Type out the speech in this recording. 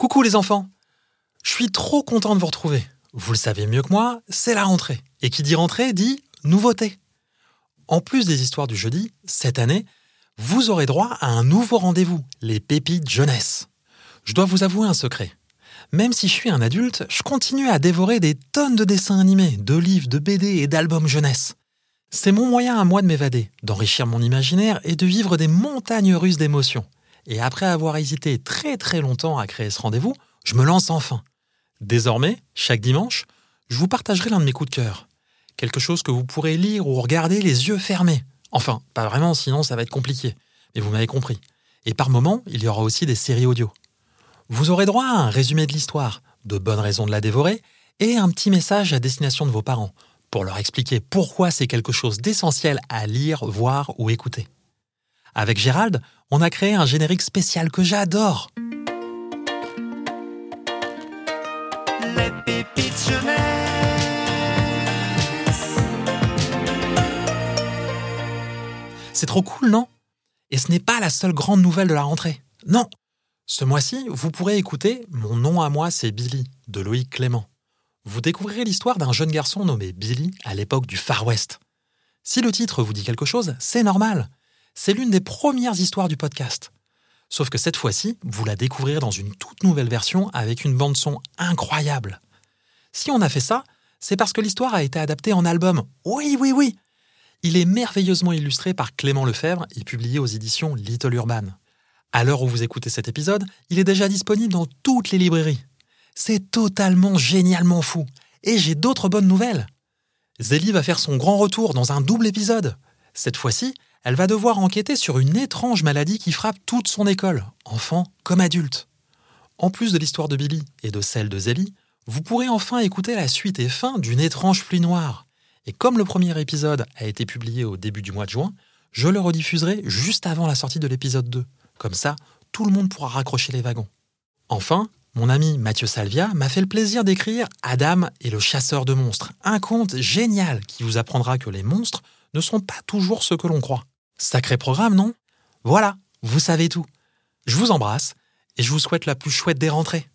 Coucou les enfants Je suis trop content de vous retrouver. Vous le savez mieux que moi, c'est la rentrée. Et qui dit rentrée dit nouveauté. En plus des histoires du jeudi, cette année, vous aurez droit à un nouveau rendez-vous, les pépites jeunesse. Je dois vous avouer un secret. Même si je suis un adulte, je continue à dévorer des tonnes de dessins animés, de livres, de BD et d'albums jeunesse. C'est mon moyen à moi de m'évader, d'enrichir mon imaginaire et de vivre des montagnes russes d'émotions. Et après avoir hésité très très longtemps à créer ce rendez-vous, je me lance enfin. Désormais, chaque dimanche, je vous partagerai l'un de mes coups de cœur. Quelque chose que vous pourrez lire ou regarder les yeux fermés. Enfin, pas vraiment, sinon ça va être compliqué. Mais vous m'avez compris. Et par moments, il y aura aussi des séries audio. Vous aurez droit à un résumé de l'histoire, de bonnes raisons de la dévorer, et un petit message à destination de vos parents, pour leur expliquer pourquoi c'est quelque chose d'essentiel à lire, voir ou écouter. Avec Gérald, on a créé un générique spécial que j'adore. Les pépites jeunesse. C'est trop cool, non? Et ce n'est pas la seule grande nouvelle de la rentrée. Non Ce mois-ci, vous pourrez écouter Mon nom à moi, c'est Billy, de Loïc Clément. Vous découvrirez l'histoire d'un jeune garçon nommé Billy à l'époque du Far West. Si le titre vous dit quelque chose, c'est normal. C'est l'une des premières histoires du podcast. Sauf que cette fois-ci, vous la découvrirez dans une toute nouvelle version avec une bande-son incroyable. Si on a fait ça, c'est parce que l'histoire a été adaptée en album. Oui, oui, oui Il est merveilleusement illustré par Clément Lefebvre et publié aux éditions Little Urban. À l'heure où vous écoutez cet épisode, il est déjà disponible dans toutes les librairies. C'est totalement génialement fou. Et j'ai d'autres bonnes nouvelles. Zélie va faire son grand retour dans un double épisode. Cette fois-ci, elle va devoir enquêter sur une étrange maladie qui frappe toute son école, enfant comme adulte. En plus de l'histoire de Billy et de celle de Zélie, vous pourrez enfin écouter la suite et fin d'une étrange pluie noire. Et comme le premier épisode a été publié au début du mois de juin, je le rediffuserai juste avant la sortie de l'épisode 2. Comme ça, tout le monde pourra raccrocher les wagons. Enfin, mon ami Mathieu Salvia m'a fait le plaisir d'écrire Adam et le chasseur de monstres, un conte génial qui vous apprendra que les monstres ne sont pas toujours ce que l'on croit. Sacré programme, non? Voilà, vous savez tout. Je vous embrasse et je vous souhaite la plus chouette des rentrées.